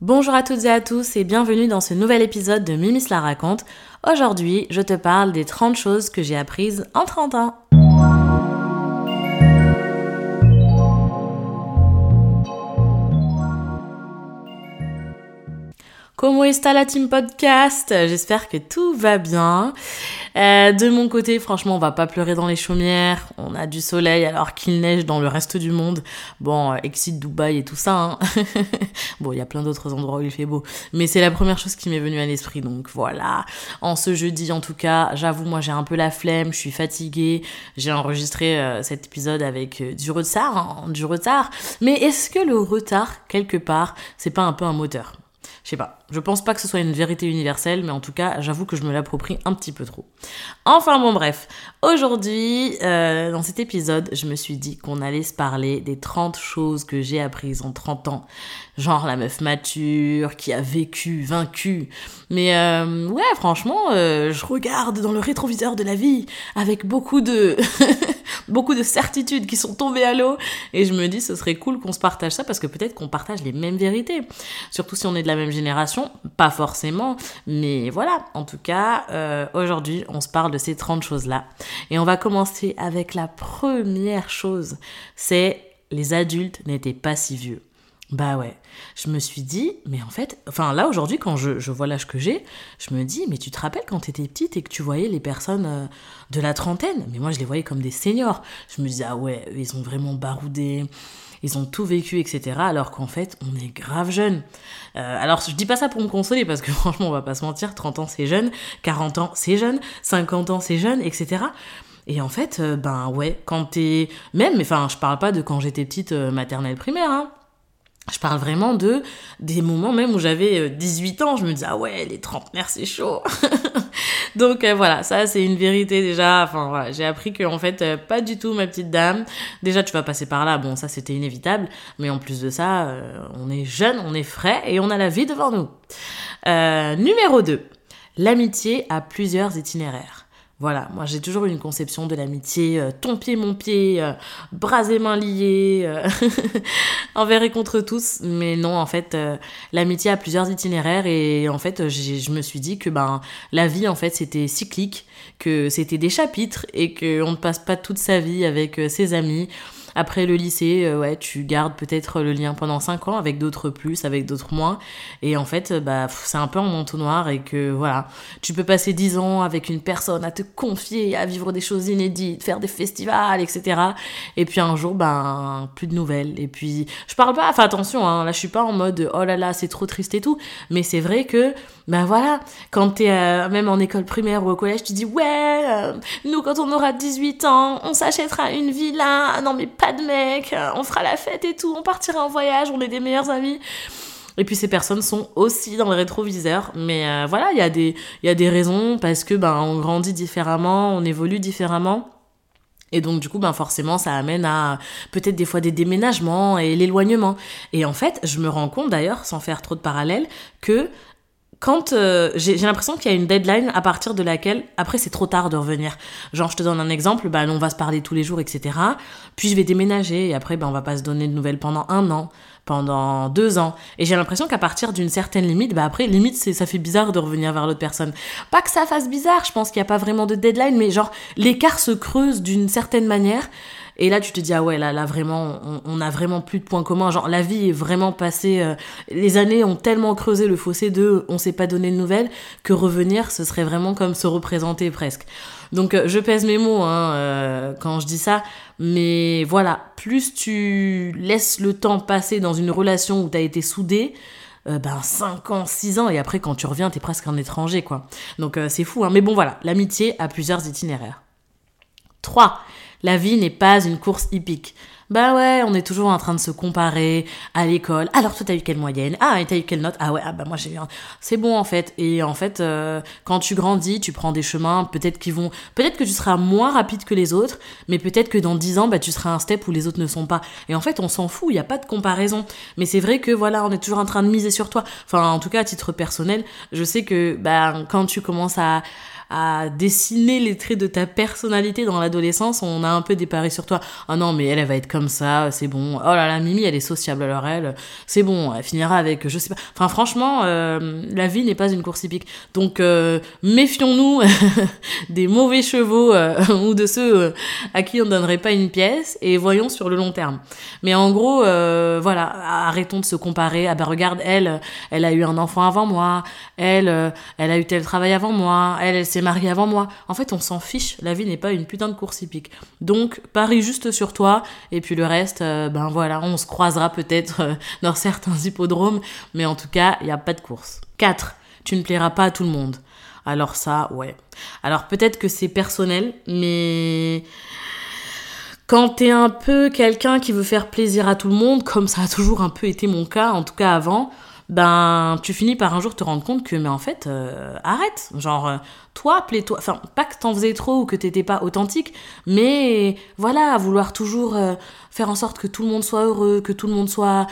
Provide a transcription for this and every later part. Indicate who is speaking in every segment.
Speaker 1: Bonjour à toutes et à tous et bienvenue dans ce nouvel épisode de Mimis la raconte. Aujourd'hui, je te parle des 30 choses que j'ai apprises en 30 ans. Comment est la team podcast? J'espère que tout va bien. Euh, de mon côté, franchement, on va pas pleurer dans les chaumières. On a du soleil alors qu'il neige dans le reste du monde. Bon, euh, exit Dubaï et tout ça. Hein. bon, il y a plein d'autres endroits où il fait beau. Mais c'est la première chose qui m'est venue à l'esprit. Donc voilà. En ce jeudi, en tout cas, j'avoue, moi j'ai un peu la flemme. Je suis fatiguée. J'ai enregistré euh, cet épisode avec du retard. Hein, du retard. Mais est-ce que le retard, quelque part, c'est pas un peu un moteur? Je sais pas. Je pense pas que ce soit une vérité universelle, mais en tout cas, j'avoue que je me l'approprie un petit peu trop. Enfin bon, bref. Aujourd'hui, euh, dans cet épisode, je me suis dit qu'on allait se parler des 30 choses que j'ai apprises en 30 ans. Genre la meuf mature, qui a vécu, vaincu. Mais euh, ouais, franchement, euh, je regarde dans le rétroviseur de la vie avec beaucoup de... beaucoup de certitudes qui sont tombées à l'eau. Et je me dis, ce serait cool qu'on se partage ça parce que peut-être qu'on partage les mêmes vérités. Surtout si on est de la même génération, pas forcément. Mais voilà, en tout cas, euh, aujourd'hui, on se parle de ces 30 choses-là. Et on va commencer avec la première chose. C'est les adultes n'étaient pas si vieux. Bah ouais, je me suis dit, mais en fait, enfin là aujourd'hui quand je, vois l'âge que j'ai, je me dis, mais tu te rappelles quand tu étais petite et que tu voyais les personnes euh, de la trentaine? Mais moi je les voyais comme des seniors. Je me disais, ah ouais, ils ont vraiment baroudé, ils ont tout vécu, etc. Alors qu'en fait, on est grave jeune. Euh, alors je dis pas ça pour me consoler parce que franchement, on va pas se mentir, 30 ans c'est jeune, 40 ans c'est jeune, 50 ans c'est jeune, etc. Et en fait, euh, ben ouais, quand t'es... Même, enfin, je parle pas de quand j'étais petite maternelle primaire, hein. Je parle vraiment de des moments même où j'avais 18 euh, ans, je me disais ah ouais, les trentenaires c'est chaud. Donc euh, voilà, ça c'est une vérité déjà. Enfin j'ai appris que en fait euh, pas du tout ma petite dame. Déjà tu vas passer par là, bon ça c'était inévitable, mais en plus de ça, on est jeune, on est frais et on a la vie devant nous. numéro 2. L'amitié a plusieurs itinéraires. Voilà, moi j'ai toujours une conception de l'amitié, euh, ton pied, mon pied, euh, bras et mains liés, euh, envers et contre tous. Mais non, en fait, l'amitié a plusieurs itinéraires et en fait, je me suis dit que ben la vie, en fait, c'était cyclique, que c'était des chapitres et qu'on ne passe pas toute sa vie avec ses amis. Après le lycée, euh, ouais, tu gardes peut-être le lien pendant 5 ans avec d'autres plus, avec d'autres moins. Et en fait, bah, c'est un peu en entonnoir et que voilà, tu peux passer 10 ans avec une personne à te confier, à vivre des choses inédites, faire des festivals, etc. Et puis un jour, ben, plus de nouvelles. Et puis, je parle pas, enfin attention, hein, là je suis pas en mode oh là là, c'est trop triste et tout. Mais c'est vrai que ben voilà, quand t'es euh, même en école primaire ou au collège, tu dis ouais, euh, nous quand on aura 18 ans, on s'achètera une villa, non mais pas de mec, euh, on fera la fête et tout, on partira en voyage, on est des meilleurs amis. Et puis ces personnes sont aussi dans le rétroviseur, mais voilà, il y a des y a des raisons parce que ben on grandit différemment, on évolue différemment. Et donc du coup, ben forcément, ça amène à peut-être des fois des déménagements et l'éloignement. Et en fait, je me rends compte d'ailleurs, sans faire trop de parallèles, que quand euh, j'ai l'impression qu'il y a une deadline à partir de laquelle après c'est trop tard de revenir. Genre je te donne un exemple, bah on va se parler tous les jours, etc. Puis je vais déménager et après ben on va pas se donner de nouvelles pendant un an, pendant deux ans. Et j'ai l'impression qu'à partir d'une certaine limite, bah après limite c'est ça fait bizarre de revenir vers l'autre personne. Pas que ça fasse bizarre, je pense qu'il y a pas vraiment de deadline, mais genre l'écart se creuse d'une certaine manière. Et là, tu te dis, ah ouais, là, là vraiment, on, a vraiment plus de points communs. Genre, la vie est vraiment passée. Euh, les années ont tellement creusé le fossé de on s'est pas donné de nouvelles que revenir, ce serait vraiment comme se représenter presque. Donc, euh, je pèse mes mots hein, euh, quand je dis ça. Mais voilà, plus tu laisses le temps passer dans une relation où tu as été soudé, ben 5 ans, 6 ans, et après quand tu reviens, t'es presque un étranger, quoi. Donc c'est fou, hein. Mais bon voilà, l'amitié a plusieurs itinéraires. 3. La vie n'est pas une course hippique. Bah ouais, on est toujours en train de se comparer à l'école. Alors toi t'as eu quelle moyenne? Ah et t'as eu quelle note? Ah ouais, ah bah moi j'ai eu un... C'est bon en fait. Et en fait, euh, quand tu grandis, tu prends des chemins, peut-être qu'ils vont... Peut-être que tu seras moins rapide que les autres, mais peut-être que dans 10 ans, bah tu seras un step où les autres ne sont pas. Et en fait, on s'en fout, il n'y a pas de comparaison. Mais c'est vrai que voilà, on est toujours en train de miser sur toi. Enfin, en tout cas, à titre personnel, je sais que bah, quand tu commences à à dessiner les traits de ta personnalité dans l'adolescence, on a un peu des paris sur toi. Ah non, mais elle, elle va être comme ça, c'est bon. Oh là là, Mimi, elle est sociable, alors elle, c'est bon, elle finira avec, je sais pas. Enfin, franchement, euh, la vie n'est pas une course hippique. Donc, euh, méfions-nous des mauvais chevaux euh, ou de ceux à qui on donnerait pas une pièce et voyons sur le long terme. Mais en gros, voilà, arrêtons de se comparer. Ah ben regarde, elle, elle a eu un enfant avant moi. Elle, elle a eu tel travail avant moi. Elle, elle s'est mariée avant moi. En fait, on s'en fiche. La vie n'est pas une putain de course hippique. Donc, parie juste sur toi et puis le reste, euh, ben voilà, on se croisera peut-être euh, dans certains hippodromes, mais en tout cas, il n'y a pas de course. 4. Tu ne plairas pas à tout le monde. Alors ça, ouais. Alors peut-être que c'est personnel, mais quand t'es un peu quelqu'un qui veut faire plaisir à tout le monde, comme ça a toujours un peu été mon cas, en tout cas avant, ben tu finis par un jour te rendre compte que mais en fait euh, arrête. Genre euh, toi plais-toi enfin pas que t'en faisais trop ou que t'étais pas authentique mais voilà vouloir toujours euh, faire en sorte que tout le monde soit heureux que tout le monde soit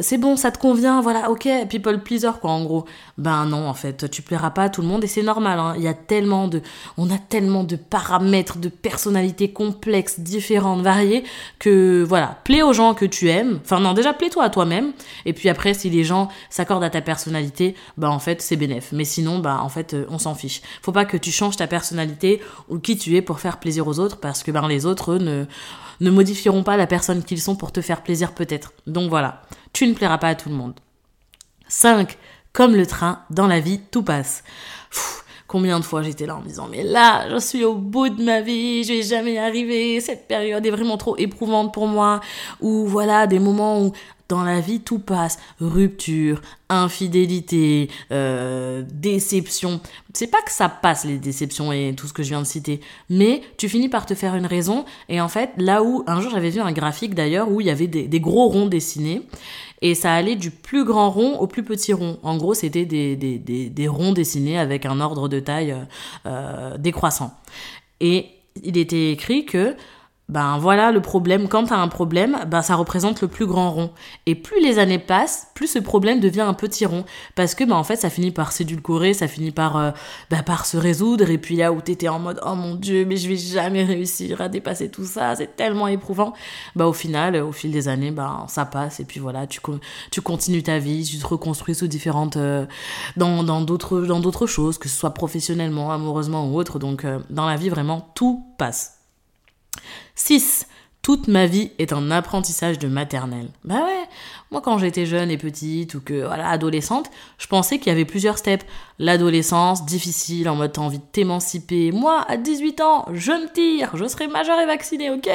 Speaker 1: c'est bon, ça te convient, voilà, ok, people pleaser, quoi, en gros. Ben non, en fait, tu plairas pas à tout le monde et c'est normal, hein. Il y a tellement de, on a tellement de paramètres, de personnalités complexes, différentes, variées, que voilà, plais aux gens que tu aimes. Enfin, non, déjà, plais-toi à toi-même. Et puis après, si les gens s'accordent à ta personnalité, ben en fait, c'est bénéf. Mais sinon, ben en fait, euh, on s'en fiche. Faut pas que tu changes ta personnalité ou qui tu es pour faire plaisir aux autres parce que ben les autres, eux, ne, ne modifieront pas la personne qu'ils sont pour te faire plaisir peut-être. Donc voilà, tu ne plairas pas à tout le monde. 5. Comme le train, dans la vie, tout passe. combien de fois j'étais là en me disant mais là je suis au bout de ma vie, je vais jamais y arriver, cette période est vraiment trop éprouvante pour moi ou voilà des moments où dans la vie, tout passe. Rupture, infidélité, euh, déception. C'est pas que ça passe les déceptions et tout ce que je viens de citer, mais tu finis par te faire une raison. Et en fait, là où un jour j'avais vu un graphique d'ailleurs où il y avait des, gros ronds dessinés et ça allait du plus grand rond au plus petit rond. En gros, c'était des, des, ronds dessinés avec un ordre de taille euh, décroissant. Et il était écrit que ben voilà le problème. Quand tu as un problème, ben ça représente le plus grand rond. Et plus les années passent, plus ce problème devient un petit rond. Parce que ben en fait, ça finit par s'édulcorer, ça finit par, euh, ben, par se résoudre. Et puis là où t'étais en mode, oh mon dieu, mais je vais jamais réussir à dépasser tout ça, c'est tellement éprouvant. Ben au final, au fil des années, ben ça passe. Et puis voilà, tu, tu continues ta vie, tu te reconstruis sous différentes, euh, dans, dans d'autres, dans d'autres choses, que ce soit professionnellement, amoureusement ou autre. Donc euh, dans la vie, vraiment, tout passe. 6. Toute ma vie est un apprentissage de maternelle. Bah ouais, moi quand j'étais jeune et petite ou que voilà adolescente, je pensais qu'il y avait plusieurs steps. L'adolescence, difficile, en mode t'as envie de t'émanciper. Moi, à 18 ans, je me tire, je serai majeure et vaccinée, ok?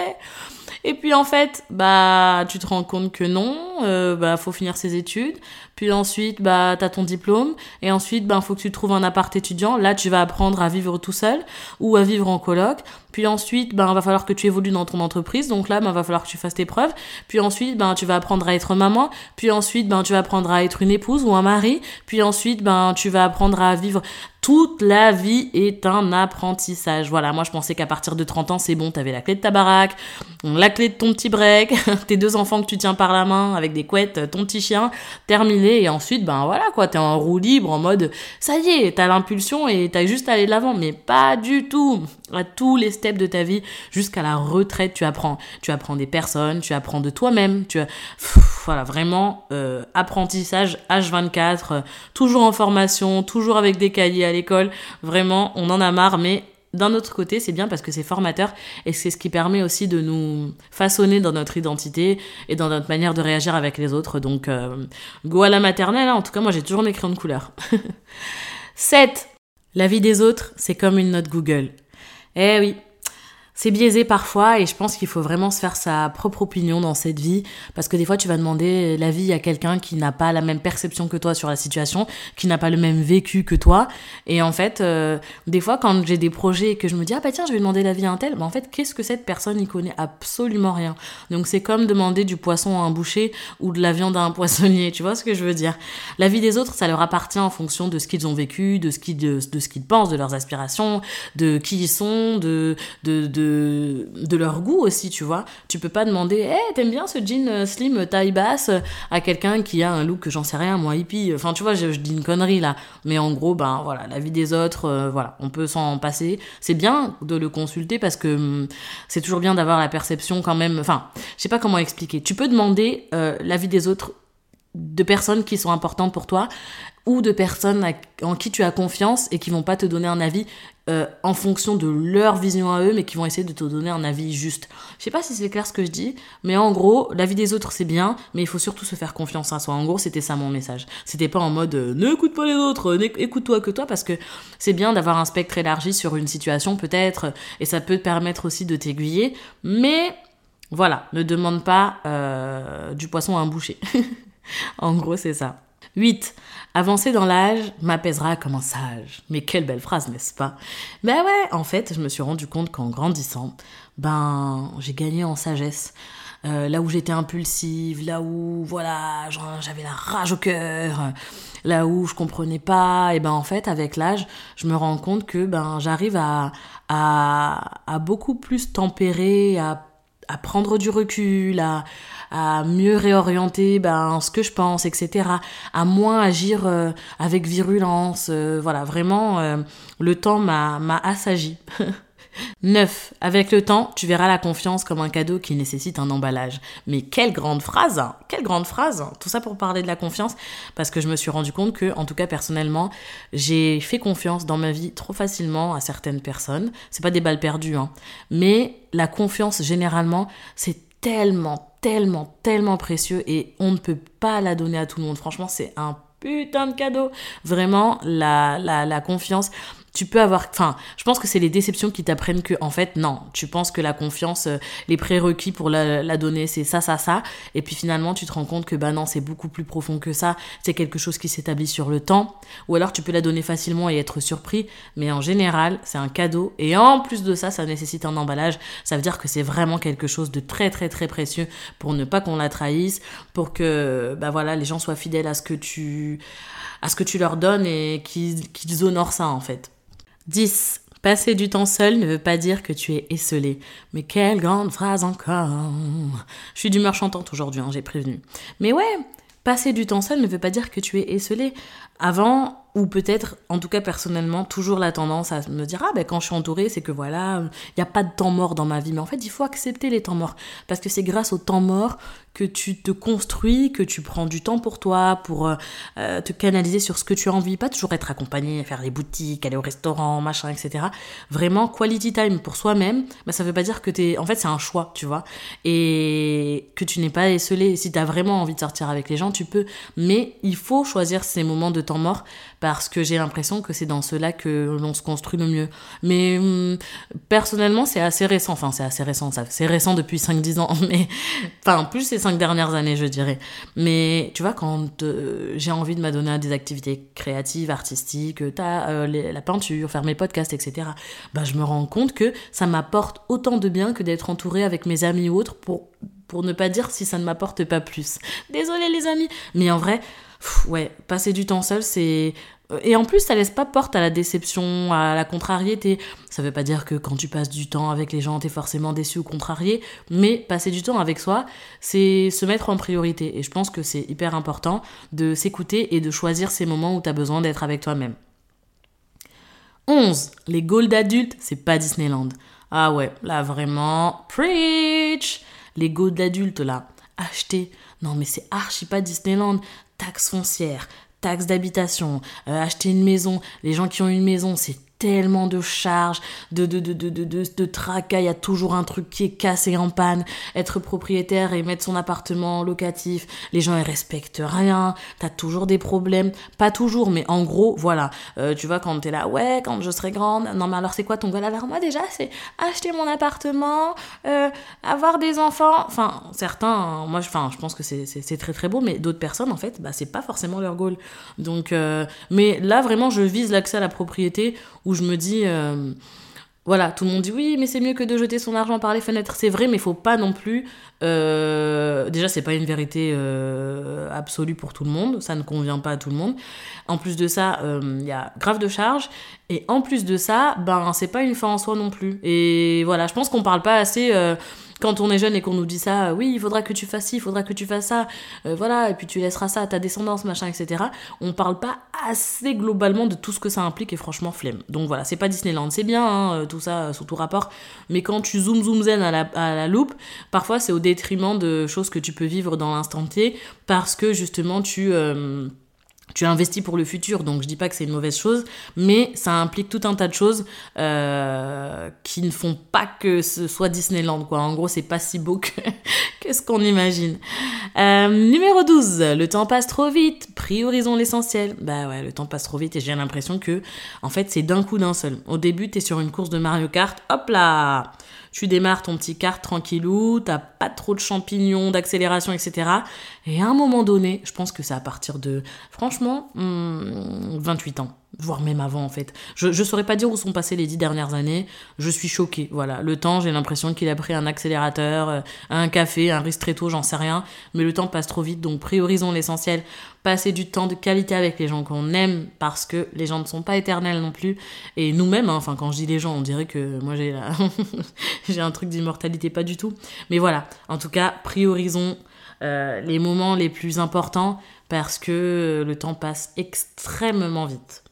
Speaker 1: Et puis en fait, bah tu te rends compte que non, euh, bah faut finir ses études. Puis ensuite, bah t'as ton diplôme. Et ensuite, bah faut que tu trouves un appart étudiant. Là, tu vas apprendre à vivre tout seul ou à vivre en coloc. Puis ensuite, ben, va falloir que tu évolues dans ton entreprise. Donc là, ben, va falloir que tu fasses tes preuves. Puis ensuite, ben, tu vas apprendre à être maman. Puis ensuite, ben, tu vas apprendre à être une épouse ou un mari. Puis ensuite, ben, tu vas apprendre à vivre toute la vie est un apprentissage. Voilà, moi je pensais qu'à partir de 30 ans, c'est bon, t'avais la clé de ta baraque, la clé de ton petit break, tes deux enfants que tu tiens par la main avec des couettes, ton petit chien, terminé. Et ensuite, ben voilà quoi, t'es en roue libre en mode, ça y est, t'as l'impulsion et t'as juste à aller de l'avant. Mais pas du tout. À tous les steps de ta vie, jusqu'à la retraite, tu apprends. Tu apprends des personnes, tu apprends de toi-même. Tu voilà, vraiment euh, apprentissage H24, euh, toujours en formation, toujours avec des cahiers l'école. Vraiment, on en a marre, mais d'un autre côté, c'est bien parce que c'est formateur et c'est ce qui permet aussi de nous façonner dans notre identité et dans notre manière de réagir avec les autres. Donc, euh, go à la maternelle, hein. en tout cas, moi j'ai toujours mes crayons de couleur. 7. La vie des autres, c'est comme une note Google. Eh oui, c'est biaisé parfois et je pense qu'il faut vraiment se faire sa propre opinion dans cette vie parce que des fois tu vas demander l'avis à quelqu'un qui n'a pas la même perception que toi sur la situation, qui n'a pas le même vécu que toi et en fait euh, des fois quand j'ai des projets et que je me dis ah bah tiens je vais demander l'avis à un tel, bah en fait qu'est-ce que cette personne y connaît? Absolument rien. Donc c'est comme demander du poisson à un boucher ou de la viande à un poissonnier, tu vois ce que je veux dire? La vie des autres ça leur appartient en fonction de ce qu'ils ont vécu, de ce qu'ils de, ce qu'ils pensent, de leurs aspirations, de qui ils sont, de de, de de, leur goût aussi, tu vois. Tu peux pas demander, hé, hey, t'aimes bien ce jean euh, slim taille basse à quelqu'un qui a un look que j'en sais rien, moi hippie. Enfin, tu vois, je, dis une connerie là. Mais en gros, ben voilà, la vie des autres, euh, voilà, on peut s'en passer. C'est bien de le consulter parce que hum, c'est toujours bien d'avoir la perception quand même. Enfin, je sais pas comment expliquer. Tu peux demander euh, la vie des autres de personnes qui sont importantes pour toi ou de personnes en qui tu as confiance et qui vont pas te donner un avis euh, en fonction de leur vision à eux, mais qui vont essayer de te donner un avis juste. Je sais pas si c'est clair ce que je dis, mais en gros, la vie des autres c'est bien, mais il faut surtout se faire confiance à soi. En gros, c'était ça mon message. C'était pas en mode euh, n'écoute pas les autres, écoute-toi que toi, parce que c'est bien d'avoir un spectre élargi sur une situation peut-être, et ça peut te permettre aussi de t'aiguiller, mais voilà, ne demande pas euh, du poisson à un boucher. en gros, c'est ça. 8. Avancer dans l'âge m'apaisera comme un sage. Mais quelle belle phrase, n'est-ce pas? Ben ouais, en fait, je me suis rendu compte qu'en grandissant, ben, j'ai gagné en sagesse. Euh, là où j'étais impulsive, là où voilà, j'avais la rage au cœur, là où je comprenais pas, et ben en fait avec l'âge, je me rends compte que ben j'arrive à, à, à beaucoup plus tempérer, à, à prendre du recul, à, à mieux réorienter ben, ce que je pense, etc. À moins agir euh, avec virulence. Euh, voilà, vraiment, euh, le temps m'a assagi. 9. Avec le temps, tu verras la confiance comme un cadeau qui nécessite un emballage. Mais quelle grande phrase hein. Quelle grande phrase Tout ça pour parler de la confiance, parce que je me suis rendu compte que, en tout cas personnellement, j'ai fait confiance dans ma vie trop facilement à certaines personnes. C'est pas des balles perdues, hein. Mais la confiance, généralement, c'est tellement, tellement, tellement précieux et on ne peut pas la donner à tout le monde. Franchement, c'est un putain de cadeau. Vraiment, la, la, la confiance tu peux avoir enfin je pense que c'est les déceptions qui t'apprennent que en fait non tu penses que la confiance euh, les prérequis pour la, donner c'est ça ça ça. Et puis finalement tu te rends compte que bah non c'est beaucoup plus profond que ça. C'est quelque chose qui s'établit sur le temps. Ou alors tu peux la donner facilement et être surpris. Mais en général c'est un cadeau. Et en plus de ça ça nécessite un emballage. Ça veut dire que c'est vraiment quelque chose de très très très précieux pour ne pas qu'on la trahisse pour que bah voilà les gens soient fidèles à ce que tu à ce que tu leur donnes et qu'ils honorent ça en fait 10. Passer du temps seul ne veut pas dire que tu es esselé. Mais quelle grande phrase encore. Je suis d'humeur chantante aujourd'hui, hein, j'ai prévenu. Mais ouais, passer du temps seul ne veut pas dire que tu es esselé. Avant, ou peut-être, en tout cas personnellement, toujours la tendance à me dire ah ben quand je suis entourée, c'est que voilà, il n'y a pas de temps mort dans ma vie. Mais en fait, il faut accepter les temps morts parce que c'est grâce aux temps morts que tu te construis, que tu prends du temps pour toi, pour euh, euh, te canaliser sur ce que tu as envie, pas toujours être accompagné, faire les boutiques, aller au restaurant, machin, etc. Vraiment, quality time pour soi-même, bah, ça veut pas dire que t'es... En fait, c'est un choix, tu vois. Et que tu n'es pas esselé. Si tu as vraiment envie de sortir avec les gens, tu peux. Mais il faut choisir ces moments de temps mort parce que j'ai l'impression que c'est dans cela que l'on se construit le mieux. Mais hum, personnellement, c'est assez récent. Enfin, c'est assez récent. C'est récent depuis 5-10 ans. Mais, enfin, plus ces 5 dernières années, je dirais. Mais tu vois, quand euh, j'ai envie de m'adonner à des activités créatives, artistiques, t'as euh, la peinture, faire mes podcasts, etc., bah, je me rends compte que ça m'apporte autant de bien que d'être entouré avec mes amis ou autres pour, pour ne pas dire si ça ne m'apporte pas plus. Désolée les amis. Mais en vrai, ouais, passer du temps seul, c'est euh, et en plus, ça laisse pas porte à la déception, à la contrariété. Ça veut pas dire que quand tu passes du temps avec les gens, t'es forcément déçu ou contrarié, mais passer du temps avec soi, c'est se mettre en priorité. Et je pense que c'est hyper important de s'écouter et de choisir ces moments où t'as besoin d'être avec toi-même. 11. Les goals d'adultes, c'est pas Disneyland. Ah ouais, là vraiment, preach Les goals d'adultes là, acheter. Non mais c'est archi pas Disneyland. Taxe foncière, taxe d'habitation, euh, acheter une maison. Les gens qui ont une maison, c'est tellement de charges, de, de, de, de, de, de, tracas, il y a toujours un truc qui est cassé en panne. Être propriétaire et mettre son appartement locatif, les gens ils respectent rien, t'as toujours des problèmes. Pas toujours, mais en gros, voilà. Euh, tu vois, quand t'es là, ouais, quand je serai grande, non mais alors c'est quoi ton goal? Vers moi déjà C'est acheter mon appartement, euh, avoir des enfants. Enfin, certains, moi, enfin, je pense que c'est très très beau, mais d'autres personnes, en fait, bah, c'est pas forcément leur goal. Donc, euh, mais là, vraiment, je vise l'accès à la propriété où je me dis, euh, voilà, tout le monde dit oui, mais c'est mieux que de jeter son argent par les fenêtres. C'est vrai, mais il faut pas non plus. Euh, déjà, c'est pas une vérité euh, absolue pour tout le monde. Ça ne convient pas à tout le monde. En plus de ça, il y a grave de charges. Et en plus de ça, ben, c'est pas une fin en soi non plus. Et voilà, je pense qu'on parle pas assez quand on est jeune et qu'on nous dit ça, oui, il faudra que tu fasses ci, il faudra que tu fasses ça, euh, voilà, et puis tu laisseras ça à ta descendance, machin, etc. On parle pas assez globalement de tout ce que ça implique et franchement, flemme. Donc voilà, c'est pas Disneyland, c'est bien, hein, euh, tout ça, euh, sous tout rapport, mais quand tu zoom zoom zen à la loupe, parfois c'est au détriment de choses que tu peux vivre dans l'instant T parce que justement tu tu investis pour le futur, donc je dis pas que c'est une mauvaise chose, mais ça implique tout un tas de choses euh, qui ne font pas que ce soit Disneyland, quoi. En gros, c'est pas si beau que, ce qu'on imagine. Euh, numéro 12, le temps passe trop vite, priorisons l'essentiel. Bah ouais, le temps passe trop vite et j'ai l'impression que, en fait, c'est d'un coup d'un seul. Au début, t'es sur une course de Mario Kart, hop là tu démarres ton petit kart tranquillou, t'as pas trop de champignons, d'accélération, etc. Et à un moment donné, je pense que c'est à partir de, franchement, 28 hmm, ans voire même avant en fait. Je ne saurais pas dire où sont passées les dix dernières années, je suis choquée, voilà. Le temps, j'ai l'impression qu'il a pris un accélérateur, euh, un café, un ristretto, j'en sais rien, mais le temps passe trop vite, donc priorisons l'essentiel, passer du temps de qualité avec les gens qu'on aime, parce que les gens ne sont pas éternels non plus, et nous-mêmes, hein, enfin quand je dis les gens, on dirait que moi j'ai j'ai un truc d'immortalité, pas du tout, mais voilà, en tout cas, priorisons euh, les moments les plus importants, parce que le temps passe extrêmement vite.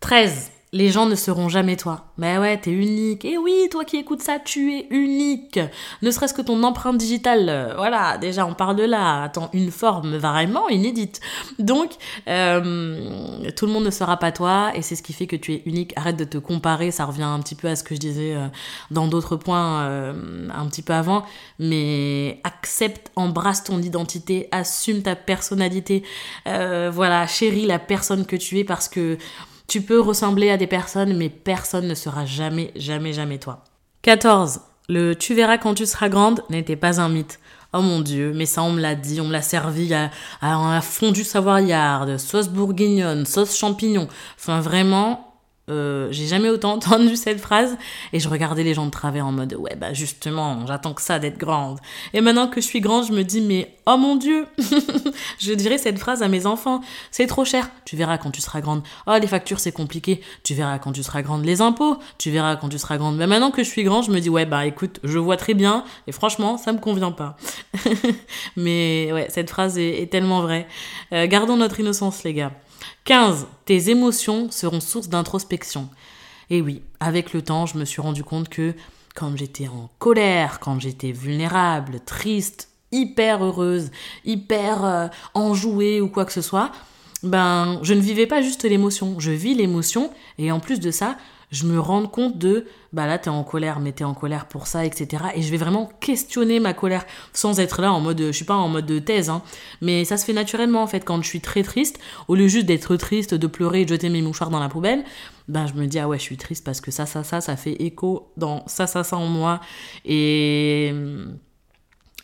Speaker 1: 13. Les gens ne seront jamais toi. Mais ouais, t'es unique. Et oui, toi qui écoutes ça, tu es unique. Ne serait-ce que ton empreinte digitale. Euh, voilà, déjà, on parle de là. Attends, une forme vraiment inédite. Donc, euh, tout le monde ne sera pas toi. Et c'est ce qui fait que tu es unique. Arrête de te comparer. Ça revient un petit peu à ce que je disais euh, dans d'autres points un petit peu avant. Mais accepte, embrasse ton identité, assume ta personnalité. voilà, chéris la personne que tu es parce que tu peux ressembler à des personnes, mais personne ne sera jamais, jamais, jamais toi. 14. Le tu verras quand tu seras grande n'était pas un mythe. Oh mon dieu, mais ça on me l'a dit, on me l'a servi à, à un fondu savoyarde, sauce bourguignonne, sauce champignon. Enfin vraiment, euh, j'ai jamais autant entendu cette phrase. Et je regardais les gens de travers en mode ouais bah justement j'attends que ça d'être grande. Et maintenant que je suis grande je me dis mais oh mon dieu! Je dirais cette phrase à mes enfants. C'est trop cher. Tu verras quand tu seras grande. Oh les factures c'est compliqué. Tu verras quand tu seras grande. Les impôts tu verras quand tu seras grande. Mais maintenant que je suis grande je me dis ouais bah écoute je vois très bien. Et franchement ça me convient pas. Mais ouais cette phrase est, tellement vraie. Euh, gardons notre innocence les gars 15. Tes émotions seront source d'introspection. Et oui, avec le temps, je me suis rendu compte que quand j'étais en colère, quand j'étais vulnérable, triste, hyper heureuse, hyper euh, enjouée ou quoi que ce soit, ben je ne vivais pas juste l'émotion, je vis l'émotion et en plus de ça, je me rends compte de bah là t'es en colère mais t'es en colère pour ça etc et je vais vraiment questionner ma colère sans être là en mode je suis pas en mode de thèse hein, mais ça se fait naturellement en fait quand je suis très triste. Au lieu juste d'être triste de pleurer et de jeter mes mouchoirs dans la poubelle ben je me dis ah ouais je suis triste parce que ça ça ça ça fait écho dans ça ça ça en moi. Et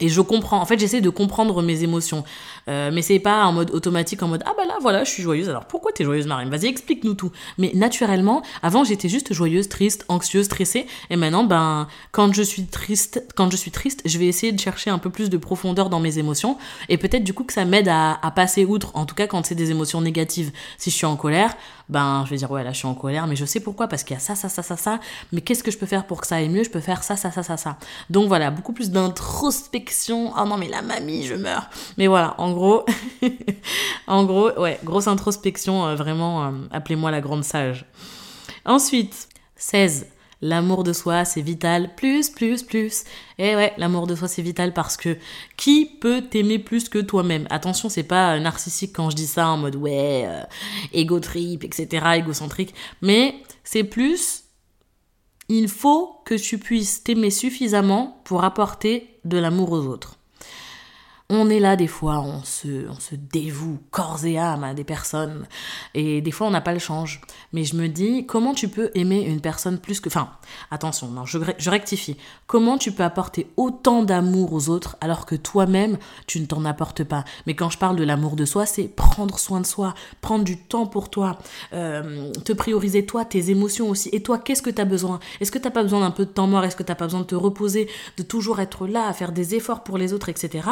Speaker 1: et je comprends. En fait, j'essaie de comprendre mes émotions. Euh, mais c'est pas en mode automatique, en mode ah bah là voilà, je suis joyeuse. Alors pourquoi t'es joyeuse, Marine? Vas-y, explique-nous tout. Mais naturellement, avant j'étais juste joyeuse, triste, anxieuse, stressée. Et maintenant, ben quand je suis triste, quand je suis triste, je vais essayer de chercher un peu plus de profondeur dans mes émotions. Et peut-être du coup que ça m'aide à, à passer outre. En tout cas, quand c'est des émotions négatives. Si je suis en colère, ben je vais dire ouais là je suis en colère, mais je sais pourquoi parce qu'il y a ça, ça, ça, ça, ça. Mais qu'est-ce que je peux faire pour que ça aille mieux? Je peux faire ça, ça, ça, ça, ça. Donc voilà, beaucoup plus d'introspection. Oh non mais la mamie, je meurs. Mais voilà, en gros, en gros, ouais, grosse introspection, euh, vraiment, euh, appelez-moi la grande sage. Ensuite, 16. L'amour de soi, c'est vital. Plus, plus, plus. Et ouais, l'amour de soi, c'est vital parce que qui peut t'aimer plus que toi-même? Attention, c'est pas narcissique quand je dis ça en mode ouais, euh, égo trip, etc., égocentrique. Mais c'est plus, il faut que tu puisses t'aimer suffisamment pour apporter de l'amour aux autres. On est là des fois, on se, dévoue corps et âme à des personnes. Et des fois, on n'a pas le change. Mais je me dis, comment tu peux aimer une personne plus que... Enfin, attention, non, je, je rectifie. Comment tu peux apporter autant d'amour aux autres alors que toi-même, tu ne t'en apportes pas? Mais quand je parle de l'amour de soi, c'est prendre soin de soi, prendre du temps pour toi, euh, te prioriser toi, tes émotions aussi. Et toi, qu'est-ce que tu as besoin? Est-ce que tu n'as pas besoin d'un peu de temps mort? Est-ce que tu n'as pas besoin de te reposer, de toujours être là, à faire des efforts pour les autres, etc.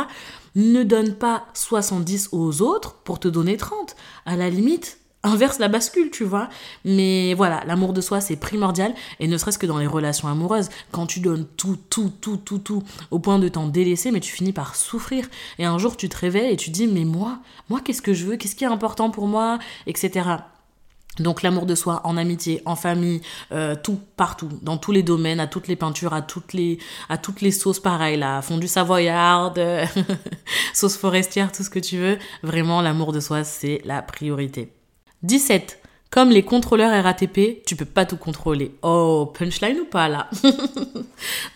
Speaker 1: Ne donne pas 70 aux autres pour te donner 30. À la limite, inverse la bascule, tu vois. Mais voilà, l'amour de soi, c'est primordial. Et ne serait-ce que dans les relations amoureuses, quand tu donnes tout, tout, tout, tout, tout, au point de t'en délaisser, mais tu finis par souffrir. Et un jour, tu te réveilles et tu dis, mais moi, moi, qu'est-ce que je veux? Qu'est-ce qui est important pour moi? Etc. Donc l'amour de soi en amitié, en famille, euh, tout, partout, dans tous les domaines, à toutes les peintures, à toutes les, à toutes les sauces pareilles, là, fondue savoyarde, sauce forestière, tout ce que tu veux. Vraiment, l'amour de soi, c'est la priorité. 17. Comme les contrôleurs RATP, tu peux pas tout contrôler. Oh, punchline ou pas là?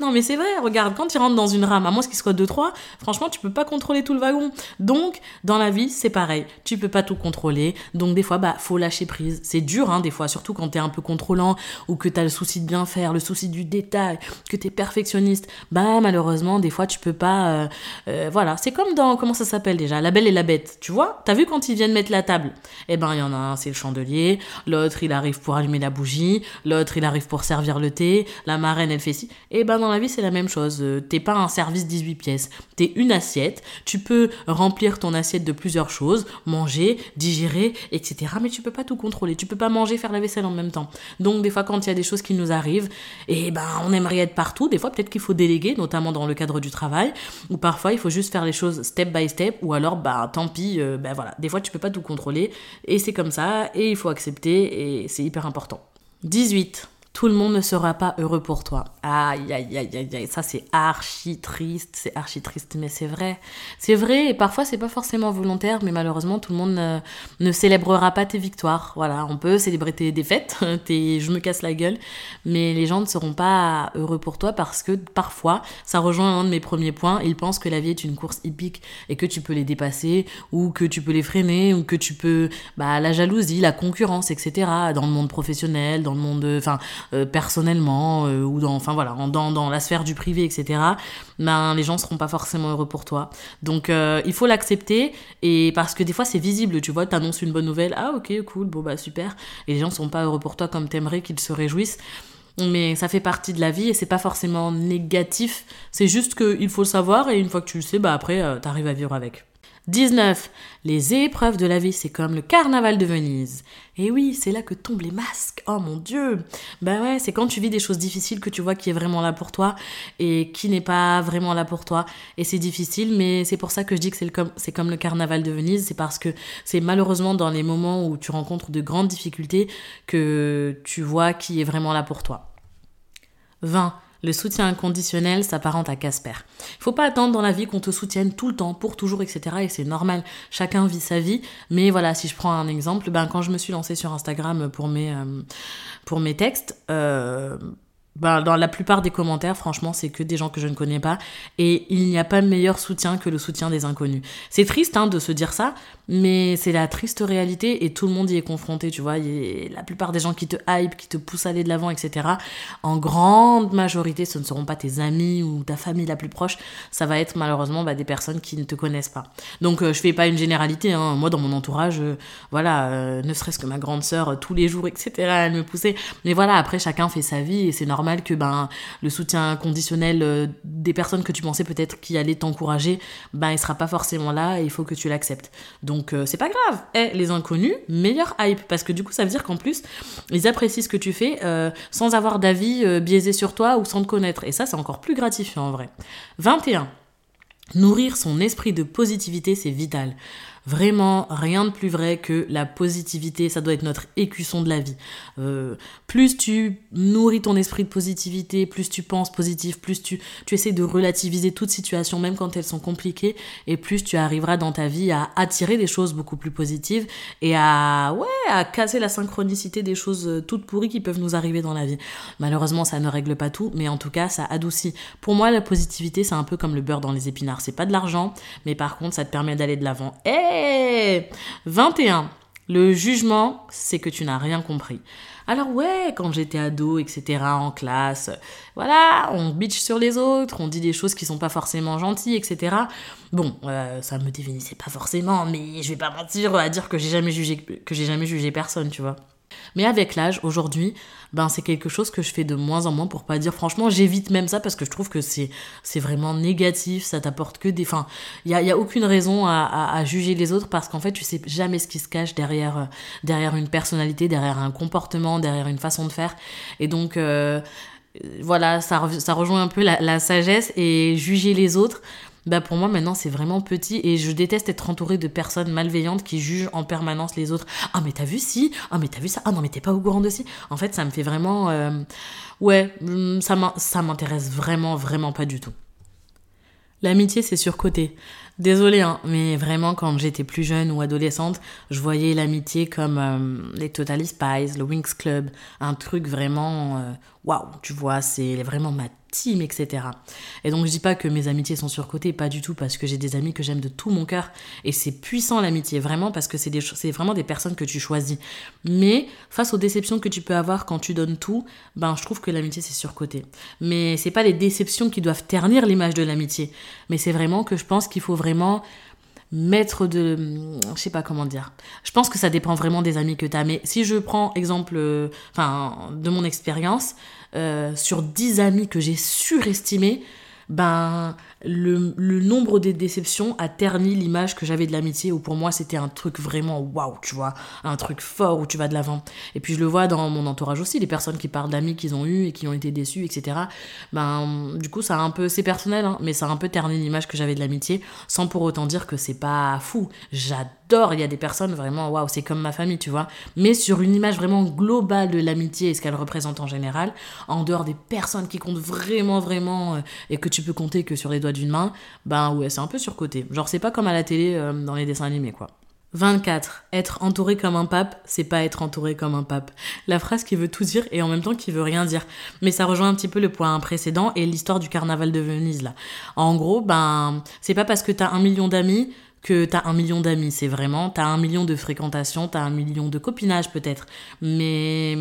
Speaker 1: Non mais c'est vrai, regarde, quand tu rentres dans une rame, à moins qu'il soit 2-3, franchement tu peux pas contrôler tout le wagon. Donc, dans la vie, c'est pareil, tu peux pas tout contrôler. Donc des fois, bah faut lâcher prise. C'est dur hein, des fois, surtout quand tu es un peu contrôlant ou que tu as le souci de bien faire, le souci du détail, que tu es perfectionniste. Bah malheureusement, des fois tu peux pas... Euh, euh, voilà, c'est comme dans... Comment ça s'appelle déjà? La Belle et la Bête, tu vois? T'as vu quand ils viennent mettre la table? Eh ben il y en a un, c'est le chandelier l'autre il arrive pour allumer la bougie, l'autre il arrive pour servir le thé, la marraine elle fait ci. Et eh ben dans la vie c'est la même chose. Euh, t'es pas un service 18 pièces, t'es une assiette. Tu peux remplir ton assiette de plusieurs choses, manger, digérer, etc. Mais tu peux pas tout contrôler. Tu peux pas manger, faire la vaisselle en même temps. Donc des fois quand il y a des choses qui nous arrivent, et eh ben on aimerait être partout. Des fois peut-être qu'il faut déléguer, notamment dans le cadre du travail, ou parfois il faut juste faire les choses step by step, ou alors bah tant pis, euh, ben voilà. Des fois tu peux pas tout contrôler et c'est comme ça et il faut accepter et c'est hyper important. 18 tout le monde ne sera pas heureux pour toi. Aïe, aïe, aïe, aïe, aïe. Ça, c'est archi triste. C'est archi triste, mais c'est vrai. C'est vrai, et parfois, c'est pas forcément volontaire, mais malheureusement, tout le monde ne, célébrera pas tes victoires. Voilà, on peut célébrer tes défaites, tes je me casse la gueule, mais les gens ne seront pas heureux pour toi parce que parfois, ça rejoint un de mes premiers points, ils pensent que la vie est une course hippique et que tu peux les dépasser, ou que tu peux les freiner, ou que tu peux, bah, la jalousie, la concurrence, etc., dans le monde professionnel, dans le monde, enfin, euh, personnellement euh, ou dans, enfin voilà, dans, dans la sphère du privé, etc. Ben les gens seront pas forcément heureux pour toi. Donc euh, il faut l'accepter et parce que des fois c'est visible, tu vois, t'annonces une bonne nouvelle, ah ok cool, bon bah super, et les gens sont pas heureux pour toi comme t'aimerais qu'ils se réjouissent mais ça fait partie de la vie et c'est pas forcément négatif. C'est juste qu'il faut le savoir et une fois que tu le sais, bah après, tu t'arrives à vivre avec. 19. Les épreuves de la vie, c'est comme le carnaval de Venise. Et oui, c'est là que tombent les masques. Oh mon dieu. Ben ouais, c'est quand tu vis des choses difficiles que tu vois qui est vraiment là pour toi et qui n'est pas vraiment là pour toi. Et c'est difficile, mais c'est pour ça que je dis que c'est comme, comme le carnaval de Venise. C'est parce que c'est malheureusement dans les moments où tu rencontres de grandes difficultés que tu vois qui est vraiment là pour toi. 20. Le soutien inconditionnel s'apparente à Casper. Faut pas attendre dans la vie qu'on te soutienne tout le temps, pour toujours, etc. Et c'est normal. Chacun vit sa vie. Mais voilà, si je prends un exemple, ben quand je me suis lancée sur Instagram pour mes, euh, pour mes textes, euh, ben, dans la plupart des commentaires, franchement, c'est que des gens que je ne connais pas. Et il n'y a pas meilleur soutien que le soutien des inconnus. C'est triste hein, de se dire ça, mais c'est la triste réalité et tout le monde y est confronté, tu vois. la plupart des gens qui te hype, qui te poussent à aller de l'avant, etc., en grande majorité, ce ne seront pas tes amis ou ta famille la plus proche. Ça va être malheureusement bah, des personnes qui ne te connaissent pas. Donc, euh, je fais pas une généralité. Hein. Moi, dans mon entourage, euh, voilà, euh, ne serait-ce que ma grande sœur, tous les jours, etc., elle me poussait. Mais voilà, après, chacun fait sa vie et c'est normal que ben, le soutien conditionnel euh, des personnes que tu pensais peut-être qui allaient t'encourager, ben, il sera pas forcément là et il faut que tu l'acceptes. Donc euh, c'est pas grave. Eh, les inconnus, meilleur hype. Parce que du coup, ça veut dire qu'en plus, ils apprécient ce que tu fais euh, sans avoir d'avis biaisé sur toi ou sans te connaître. Et ça, c'est encore plus gratifiant en vrai. 21. Nourrir son esprit de positivité, c'est vital. Vraiment, rien de plus vrai que la positivité, ça doit être notre écusson de la vie. Euh, plus tu nourris ton esprit de positivité, plus tu penses positif, plus tu, tu essaies de relativiser toute situation, même quand elles sont compliquées, et plus tu arriveras dans ta vie à attirer des choses beaucoup plus positives et à, ouais, à casser la synchronicité des choses euh, toutes pourries qui peuvent nous arriver dans la vie. Malheureusement, ça ne règle pas tout, mais en tout cas, ça adoucit. Pour moi, la positivité, c'est un peu comme le beurre dans les épinards. C'est pas de l'argent, mais par contre, ça te permet d'aller de l'avant. Et 21. Le jugement, c'est que tu n'as rien compris. Alors ouais, quand j'étais ado, etc., en classe, voilà, on bitch sur les autres, on dit des choses qui sont pas forcément gentilles, etc. Bon, euh, ça me définissait pas forcément, mais je vais pas mentir à dire que j'ai jamais jugé que j'ai jamais jugé personne, tu vois. Mais avec l'âge, aujourd'hui, ben c'est quelque chose que je fais de moins en moins pour pas dire franchement, j'évite même ça parce que je trouve que c'est c'est vraiment négatif, ça t'apporte que des enfin, il y a, y a aucune raison à, à, juger les autres parce qu'en fait, tu sais jamais ce qui se cache derrière euh, derrière une personnalité, derrière un comportement, derrière une façon de faire. Et donc euh, voilà, ça, ça rejoint un peu la, la sagesse et juger les autres bah pour moi maintenant c'est vraiment petit et je déteste être entourée de personnes malveillantes qui jugent en permanence les autres. Ah mais t'as vu si Ah mais t'as vu ça Ah non mais t'es pas au courant de si En fait ça me fait vraiment... Euh, ouais, mm, ça m'intéresse vraiment vraiment pas du tout. L'amitié c'est surcoté. Désolée, hein, mais vraiment, quand j'étais plus jeune ou adolescente, je voyais l'amitié comme euh, les Totally Spies, le Wings Club, un truc vraiment euh, waouh, tu vois, c'est vraiment ma etc. Et donc je dis pas que mes amitiés sont surcotées, pas du tout, parce que j'ai des amis que j'aime de tout mon cœur, et c'est puissant l'amitié, vraiment, parce que c'est vraiment des personnes que tu choisis. Mais face aux déceptions que tu peux avoir quand tu donnes tout, ben je trouve que l'amitié c'est surcoté. Mais c'est pas les déceptions qui doivent ternir l'image de l'amitié, mais c'est vraiment que je pense qu'il faut vraiment mettre de je sais pas comment dire. Je pense que ça dépend vraiment des amis que tu as mais si je prends exemple euh, de mon expérience euh, sur 10 amis que j'ai surestimés ben le, le, nombre des déceptions a terni l'image que j'avais de l'amitié, où pour moi c'était un truc vraiment waouh, tu vois, un truc fort où tu vas de l'avant. Et puis je le vois dans mon entourage aussi, les personnes qui parlent d'amis qu'ils ont eu et qui ont été déçus, etc. Ben, du coup, ça a un peu, c'est personnel, hein, mais ça a un peu terni l'image que j'avais de l'amitié, sans pour autant dire que c'est pas fou. J'adore, il y a des personnes vraiment, waouh, c'est comme ma famille, tu vois. Mais sur une image vraiment globale de l'amitié et ce qu'elle représente en général, en dehors des personnes qui comptent vraiment, vraiment, euh, et que tu peux compter que sur les doigts d'une main, ben ouais, c'est un peu surcoté. Genre, c'est pas comme à la télé euh, dans les dessins animés, quoi. 24. Être entouré comme un pape, c'est pas être entouré comme un pape. La phrase qui veut tout dire et en même temps qui veut rien dire. Mais ça rejoint un petit peu le point précédent et l'histoire du carnaval de Venise là. En gros, ben, c'est pas parce que t'as un million d'amis que t'as un million d'amis. C'est vraiment, t'as un million de fréquentations, t'as un million de copinage peut-être. Mais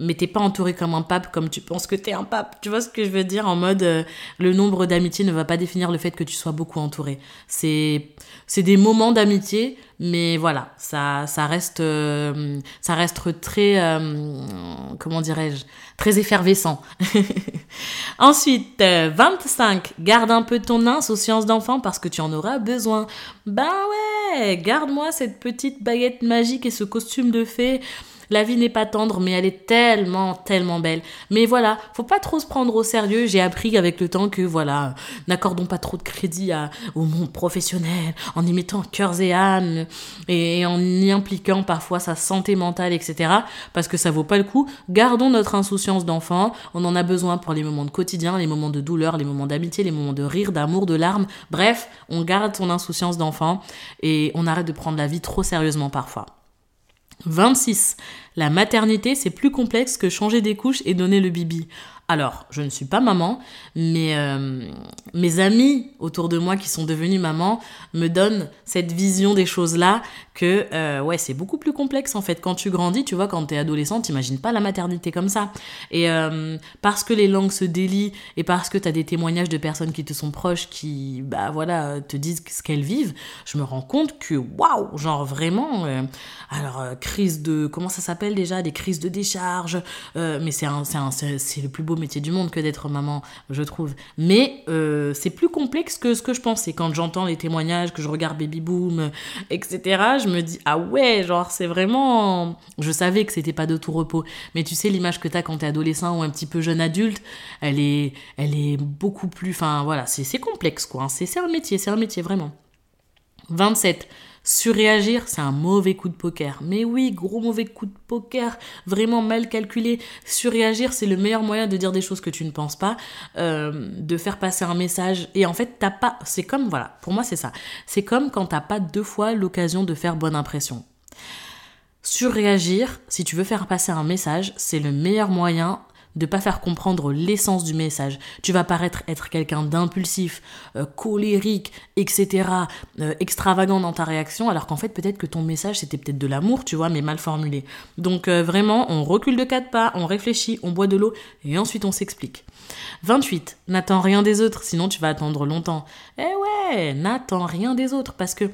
Speaker 1: mais t'es pas entouré comme un pape comme tu penses que t'es un pape. Tu vois ce que je veux dire En mode, euh, le nombre d'amitiés ne va pas définir le fait que tu sois beaucoup entouré. C'est, c'est des moments d'amitié, mais voilà, ça, ça reste, euh, ça reste très, euh, comment dirais-je, très effervescent. Ensuite, 25. Garde un peu ton insouciance d'enfant parce que tu en auras besoin. Bah ouais, garde-moi cette petite baguette magique et ce costume de fée la vie n'est pas tendre, mais elle est tellement, tellement belle. Mais voilà, faut pas trop se prendre au sérieux. J'ai appris avec le temps que voilà, n'accordons pas trop de crédit au monde professionnel en y mettant cœurs et âmes et en y impliquant parfois sa santé mentale, etc. Parce que ça vaut pas le coup. Gardons notre insouciance d'enfant. On en a besoin pour les moments de quotidien, les moments de douleur, les moments d'amitié, les moments de rire, d'amour, de larmes. Bref, on garde son insouciance d'enfant et on arrête de prendre la vie trop sérieusement parfois. 26. La maternité, c'est plus complexe que changer des couches et donner le bibi. Alors, je ne suis pas maman, mais euh, mes amis autour de moi qui sont devenus maman me donnent cette vision des choses-là que, euh, ouais, c'est beaucoup plus complexe en fait. Quand tu grandis, tu vois, quand tu es adolescente, t'imagines pas la maternité comme ça. Et euh, parce que les langues se délient et parce que tu as des témoignages de personnes qui te sont proches qui, bah voilà, te disent ce qu'elles vivent, je me rends compte que, waouh, genre vraiment, alors, crise de, comment ça s'appelle déjà Des crises de décharge, mais c'est le plus beau métier du monde que d'être maman, je trouve. Mais euh, c'est plus complexe que ce que je pensais. Quand j'entends les témoignages, que je regarde Baby Boom, etc., je me dis, ah ouais, genre, c'est vraiment. Je savais que c'était pas de tout repos. Mais tu sais, l'image que t'as quand t'es adolescent ou un petit peu jeune adulte, elle est, elle est beaucoup plus. Enfin, voilà, c'est complexe, quoi. Hein. C'est un métier, c'est un métier, vraiment. 27. Surréagir, c'est un mauvais coup de poker. Mais oui, gros mauvais coup de poker, vraiment mal calculé. Surréagir, c'est le meilleur moyen de dire des choses que tu ne penses pas, euh, de faire passer un message. Et en fait, t'as pas. C'est comme, voilà, pour moi, c'est ça. C'est comme quand t'as pas deux fois l'occasion de faire bonne impression. Surréagir, si tu veux faire passer un message, c'est le meilleur moyen de pas faire comprendre l'essence du message. Tu vas paraître être quelqu'un d'impulsif, euh, colérique, etc., euh, extravagant dans ta réaction, alors qu'en fait peut-être que ton message c'était peut-être de l'amour, tu vois, mais mal formulé. Donc euh, vraiment, on recule de quatre pas, on réfléchit, on boit de l'eau et ensuite on s'explique. 28. N'attends rien des autres, sinon tu vas attendre longtemps. Eh ouais, n'attends rien des autres parce que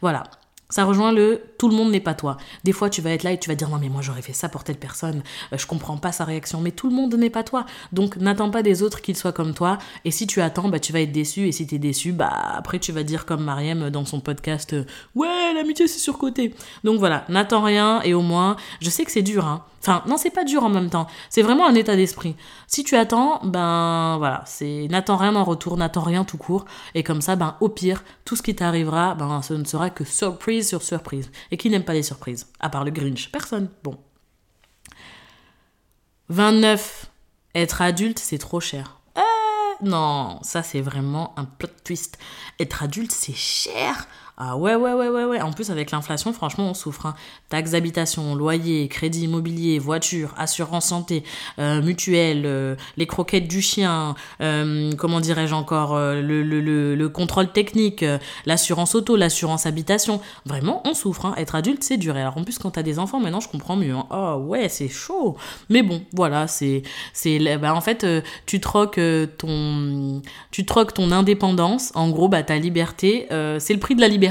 Speaker 1: voilà, ça rejoint le tout le monde n'est pas toi. Des fois, tu vas être là et tu vas dire non, mais moi j'aurais fait ça pour telle personne, euh, je comprends pas sa réaction, mais tout le monde n'est pas toi. Donc n'attends pas des autres qu'ils soient comme toi. Et si tu attends, bah tu vas être déçu. Et si tu es déçu, bah après tu vas dire comme Mariem dans son podcast euh, Ouais, l'amitié c'est surcoté. Donc voilà, n'attends rien et au moins, je sais que c'est dur, hein. Enfin, non, c'est pas dur en même temps. C'est vraiment un état d'esprit. Si tu attends, ben voilà, c'est n'attends rien en retour, n'attends rien tout court. Et comme ça, ben au pire, tout ce qui t'arrivera, ben ce ne sera que surprise sur surprise. Et qui n'aime pas les surprises À part le Grinch. Personne. Bon. 29. Être adulte, c'est trop cher. Euh, non, ça c'est vraiment un plot twist. Être adulte, c'est cher. Ah ouais, ouais, ouais, ouais, ouais. En plus, avec l'inflation, franchement, on souffre. Hein. Taxes d'habitation, loyer, crédit immobilier, voiture, assurance santé, euh, mutuelle, euh, les croquettes du chien, euh, comment dirais-je encore, le, le, le, le, contrôle technique, l'assurance auto, l'assurance habitation. Vraiment, on souffre. Hein. Être adulte, c'est dur. Alors en plus, quand t'as des enfants, maintenant, je comprends mieux. Hein. Oh ouais, c'est chaud. Mais bon, voilà, c'est... c'est bah, en fait, tu troques ton... Tu troques ton indépendance. En gros, bah, ta liberté, c'est le prix de la liberté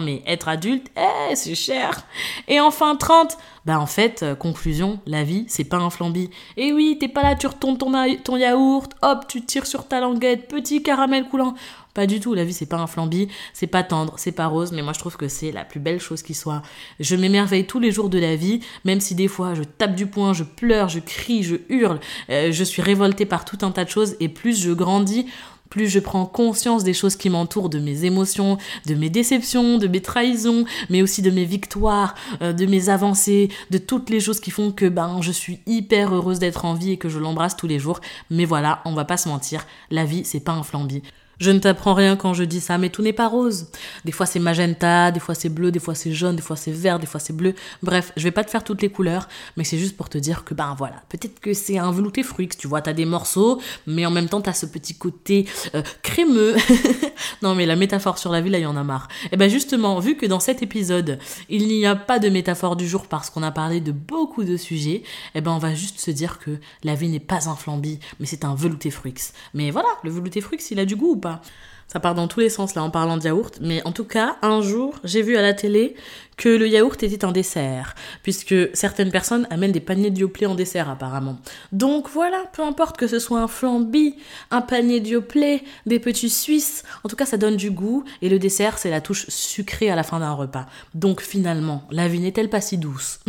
Speaker 1: mais être adulte, eh, c'est cher. Et enfin, 30. Bah, en fait, euh, conclusion, la vie, c'est pas un flambi. Et oui, t'es pas là, tu retournes ton, ton yaourt, hop, tu tires sur ta languette, petit caramel coulant. Pas du tout, la vie c'est pas un flambi, c'est pas tendre, c'est pas rose, mais moi je trouve que c'est la plus belle chose qui soit. Je m'émerveille tous les jours de la vie, même si des fois je tape du poing, je pleure, je crie, je hurle, euh, je suis révoltée par tout un tas de choses, et plus je grandis, plus je prends conscience des choses qui m'entourent, de mes émotions, de mes déceptions, de mes trahisons, mais aussi de mes victoires, euh, de mes avancées, de toutes les choses qui font que ben je suis hyper heureuse d'être en vie et que je l'embrasse tous les jours. Mais voilà, on va pas se mentir, la vie c'est pas un flambi. Je ne t'apprends rien quand je dis ça, mais tout n'est pas rose. Des fois c'est magenta, des fois c'est bleu, des fois c'est jaune, des fois c'est vert, des fois c'est bleu. Bref, je vais pas te faire toutes les couleurs, mais c'est juste pour te dire que ben voilà, peut-être que c'est un velouté fruit, tu vois, t'as des morceaux, mais en même temps t'as ce petit côté euh, crémeux. non mais la métaphore sur la vie, là il y en a marre. Et eh ben justement, vu que dans cet épisode, il n'y a pas de métaphore du jour parce qu'on a parlé de beaucoup de sujets, et eh ben on va juste se dire que la vie n'est pas un flambi, mais c'est un velouté fruit. Mais voilà, le velouté fruit, il a du goût ou pas? Europa. Ça part dans tous les sens là en parlant de yaourt, mais en tout cas, un jour, j'ai vu à la télé que le yaourt était un dessert, puisque certaines personnes amènent des paniers Yoplait en dessert apparemment. Donc voilà, peu importe que ce soit un flambi, un panier Yoplait, des petits Suisses, en tout cas ça donne du goût, et le dessert c'est la touche sucrée à la fin d'un repas. Donc finalement, la vie n'est-elle pas si douce?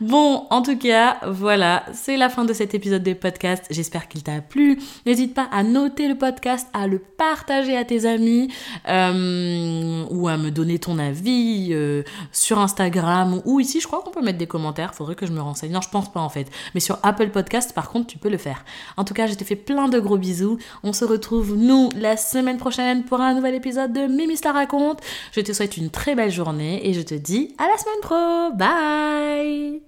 Speaker 1: Bon, en tout cas, voilà, c'est la fin de cet épisode des podcasts, j'espère qu'il t'a plu. N'hésite pas à noter le podcast, à le partager à tes amis, euh, ou à me donner ton avis, euh, sur Instagram ou ici, je crois qu'on peut mettre des commentaires. Faudrait que je me renseigne. Non, je pense pas en fait. Mais sur Apple Podcast, par contre, tu peux le faire. En tout cas, je te fais plein de gros bisous. On se retrouve, nous, la semaine prochaine pour un nouvel épisode de Mimi la raconte. Je te souhaite une très belle journée et je te dis à la semaine pro. Bye